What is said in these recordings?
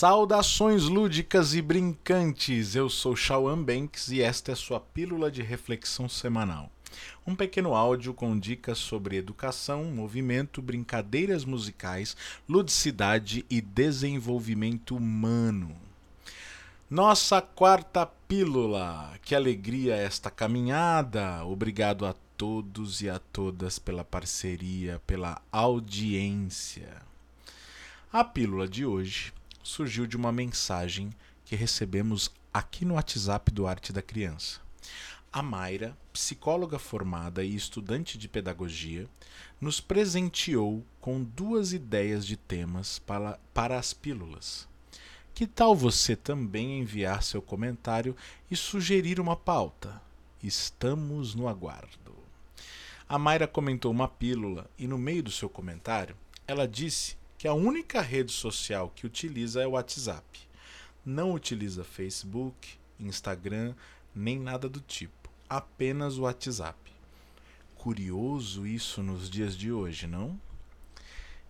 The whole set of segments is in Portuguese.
Saudações lúdicas e brincantes! Eu sou Shawan Banks e esta é sua pílula de reflexão semanal. Um pequeno áudio com dicas sobre educação, movimento, brincadeiras musicais, ludicidade e desenvolvimento humano. Nossa quarta pílula. Que alegria esta caminhada! Obrigado a todos e a todas pela parceria, pela audiência. A pílula de hoje surgiu de uma mensagem que recebemos aqui no WhatsApp do Arte da Criança. A Mayra, psicóloga formada e estudante de pedagogia, nos presenteou com duas ideias de temas para, para as pílulas. Que tal você também enviar seu comentário e sugerir uma pauta? Estamos no aguardo. A Mayra comentou uma pílula e, no meio do seu comentário, ela disse que a única rede social que utiliza é o WhatsApp. Não utiliza Facebook, Instagram, nem nada do tipo. Apenas o WhatsApp. Curioso isso nos dias de hoje, não?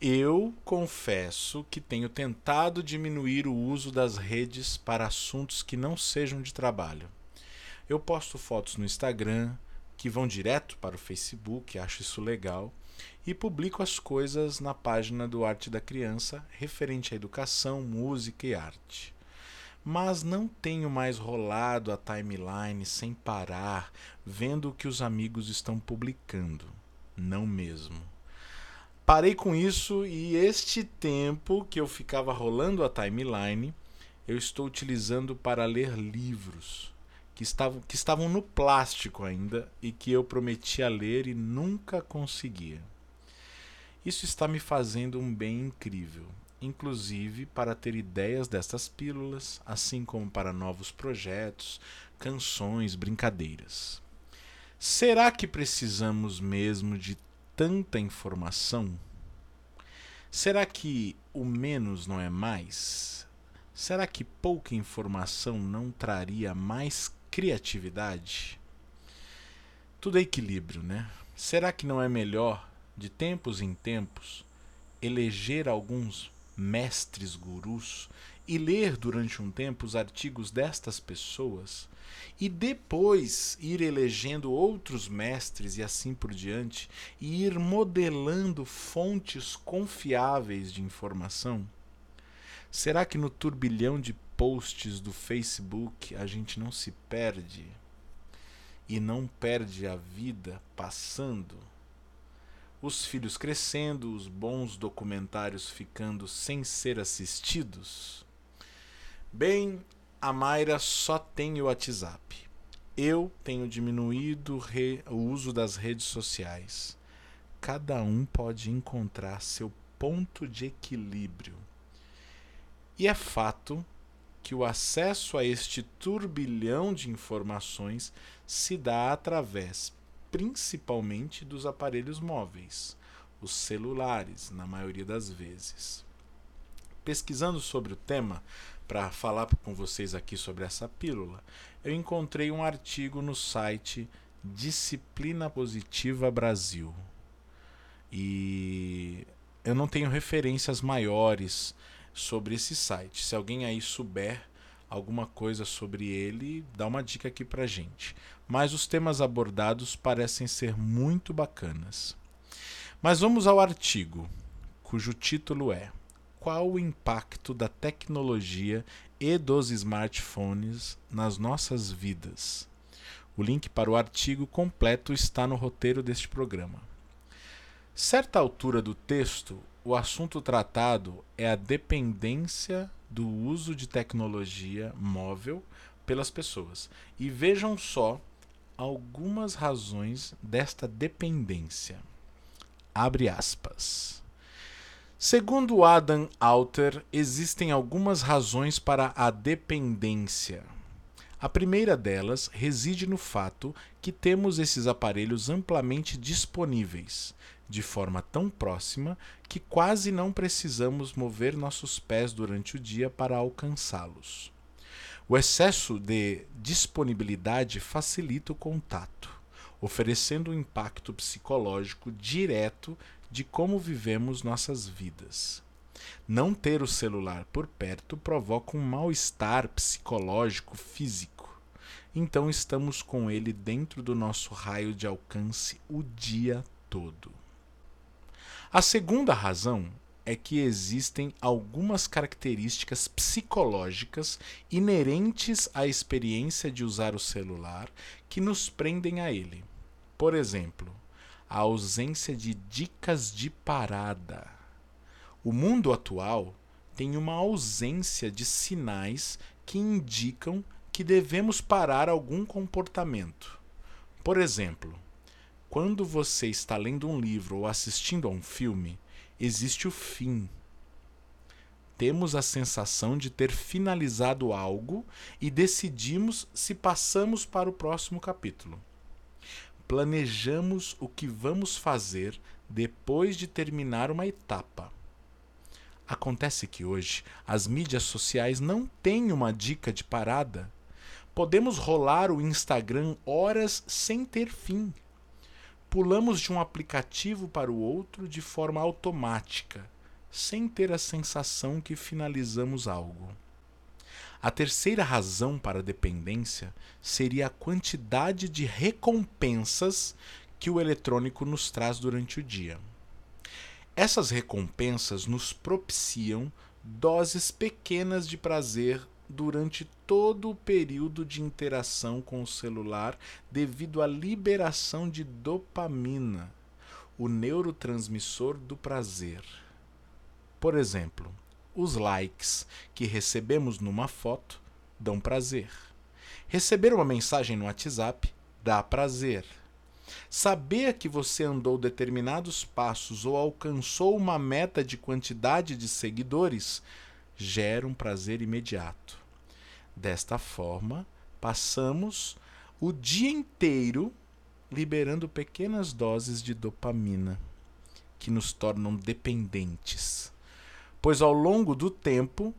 Eu confesso que tenho tentado diminuir o uso das redes para assuntos que não sejam de trabalho. Eu posto fotos no Instagram que vão direto para o Facebook, acho isso legal e publico as coisas na página do Arte da Criança referente à educação, música e arte. Mas não tenho mais rolado a timeline sem parar, vendo o que os amigos estão publicando. Não mesmo. Parei com isso e este tempo que eu ficava rolando a timeline, eu estou utilizando para ler livros que estavam, que estavam no plástico ainda e que eu prometia ler e nunca conseguia. Isso está me fazendo um bem incrível, inclusive para ter ideias destas pílulas, assim como para novos projetos, canções, brincadeiras. Será que precisamos mesmo de tanta informação? Será que o menos não é mais? Será que pouca informação não traria mais criatividade? Tudo é equilíbrio, né? Será que não é melhor de tempos em tempos, eleger alguns mestres gurus e ler durante um tempo os artigos destas pessoas e depois ir elegendo outros mestres e assim por diante e ir modelando fontes confiáveis de informação? Será que no turbilhão de posts do Facebook a gente não se perde e não perde a vida passando? Os filhos crescendo, os bons documentários ficando sem ser assistidos? Bem, a Mayra só tem o WhatsApp. Eu tenho diminuído o uso das redes sociais. Cada um pode encontrar seu ponto de equilíbrio. E é fato que o acesso a este turbilhão de informações se dá através principalmente dos aparelhos móveis, os celulares, na maioria das vezes. Pesquisando sobre o tema, para falar com vocês aqui sobre essa pílula, eu encontrei um artigo no site Disciplina Positiva Brasil. E eu não tenho referências maiores sobre esse site. Se alguém aí souber alguma coisa sobre ele, dá uma dica aqui pra gente. Mas os temas abordados parecem ser muito bacanas. Mas vamos ao artigo, cujo título é Qual o impacto da tecnologia e dos smartphones nas nossas vidas? O link para o artigo completo está no roteiro deste programa. Certa altura do texto, o assunto tratado é a dependência do uso de tecnologia móvel pelas pessoas. E vejam só algumas razões desta dependência. Abre aspas. Segundo Adam Alter, existem algumas razões para a dependência. A primeira delas reside no fato que temos esses aparelhos amplamente disponíveis, de forma tão próxima que quase não precisamos mover nossos pés durante o dia para alcançá-los. O excesso de disponibilidade facilita o contato, oferecendo um impacto psicológico direto de como vivemos nossas vidas. Não ter o celular por perto provoca um mal-estar psicológico, físico. Então estamos com ele dentro do nosso raio de alcance o dia todo. A segunda razão é que existem algumas características psicológicas inerentes à experiência de usar o celular que nos prendem a ele. Por exemplo, a ausência de dicas de parada. O mundo atual tem uma ausência de sinais que indicam que devemos parar algum comportamento. Por exemplo, quando você está lendo um livro ou assistindo a um filme, existe o fim. Temos a sensação de ter finalizado algo e decidimos se passamos para o próximo capítulo. Planejamos o que vamos fazer depois de terminar uma etapa. Acontece que hoje as mídias sociais não têm uma dica de parada. Podemos rolar o Instagram horas sem ter fim pulamos de um aplicativo para o outro de forma automática, sem ter a sensação que finalizamos algo. A terceira razão para a dependência seria a quantidade de recompensas que o eletrônico nos traz durante o dia. Essas recompensas nos propiciam doses pequenas de prazer durante todo o período de interação com o celular devido à liberação de dopamina, o neurotransmissor do prazer. Por exemplo, os likes que recebemos numa foto dão prazer. Receber uma mensagem no WhatsApp dá prazer. Saber que você andou determinados passos ou alcançou uma meta de quantidade de seguidores gera um prazer imediato. Desta forma, passamos o dia inteiro liberando pequenas doses de dopamina que nos tornam dependentes, pois ao longo do tempo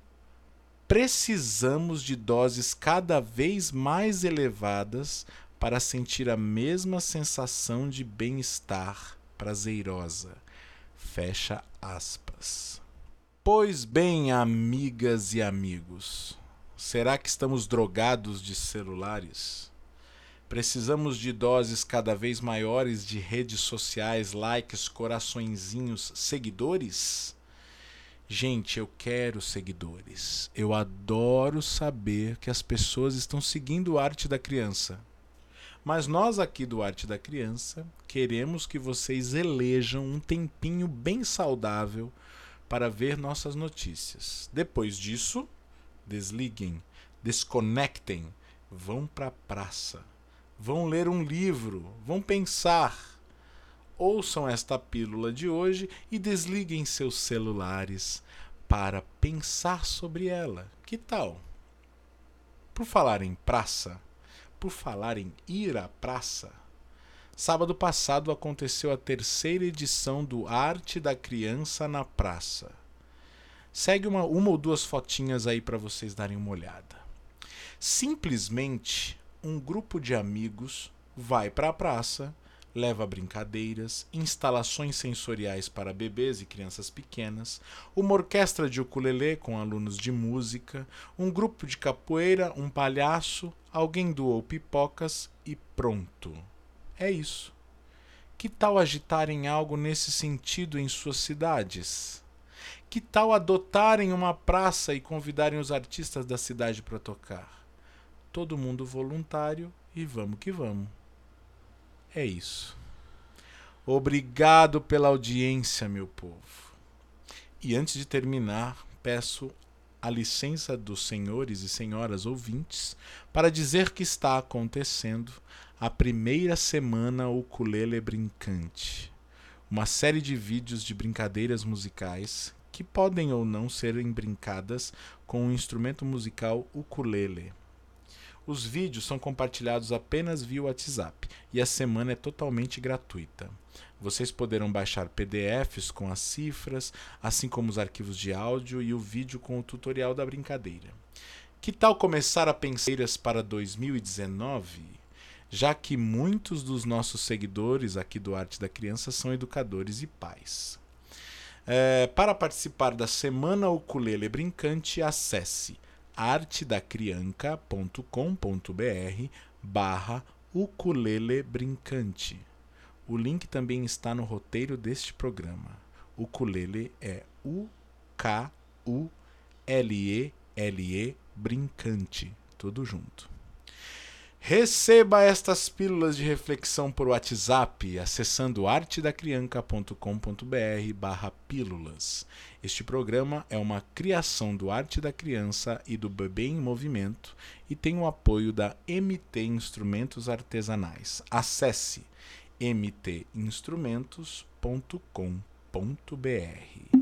precisamos de doses cada vez mais elevadas para sentir a mesma sensação de bem-estar prazerosa. Fecha aspas. Pois bem, amigas e amigos, Será que estamos drogados de celulares? Precisamos de doses cada vez maiores de redes sociais, likes, coraçõezinhos, seguidores? Gente, eu quero seguidores. Eu adoro saber que as pessoas estão seguindo o Arte da Criança. Mas nós aqui do Arte da Criança queremos que vocês elejam um tempinho bem saudável para ver nossas notícias. Depois disso, desliguem, desconectem, vão para a praça, vão ler um livro, vão pensar. Ouçam esta pílula de hoje e desliguem seus celulares para pensar sobre ela. Que tal? Por falar em praça, por falar em ir à praça, sábado passado aconteceu a terceira edição do Arte da Criança na Praça. Segue uma, uma ou duas fotinhas aí para vocês darem uma olhada. Simplesmente um grupo de amigos vai para a praça, leva brincadeiras, instalações sensoriais para bebês e crianças pequenas, uma orquestra de ukulele com alunos de música, um grupo de capoeira, um palhaço, alguém doou pipocas e pronto. É isso. Que tal agitarem algo nesse sentido em suas cidades? Que tal adotarem uma praça e convidarem os artistas da cidade para tocar? Todo mundo voluntário e vamos que vamos. É isso. Obrigado pela audiência, meu povo. E antes de terminar, peço a licença dos senhores e senhoras ouvintes para dizer que está acontecendo a primeira semana Ukulele Brincante, uma série de vídeos de brincadeiras musicais que podem ou não serem brincadas com o instrumento musical ukulele. Os vídeos são compartilhados apenas via WhatsApp e a semana é totalmente gratuita. Vocês poderão baixar PDFs com as cifras, assim como os arquivos de áudio e o vídeo com o tutorial da brincadeira. Que tal começar a penseiras para 2019? Já que muitos dos nossos seguidores aqui do Arte da Criança são educadores e pais. É, para participar da Semana Ukulele Brincante, acesse artedacrianca.com.br barra ukulele brincante. O link também está no roteiro deste programa. Ukulele é U-K-U-L-E-L-E brincante. Tudo junto. Receba estas pílulas de reflexão por WhatsApp acessando artedacrianca.com.br barra pílulas. Este programa é uma criação do Arte da Criança e do Bebê em Movimento e tem o apoio da MT Instrumentos Artesanais. Acesse mtinstrumentos.com.br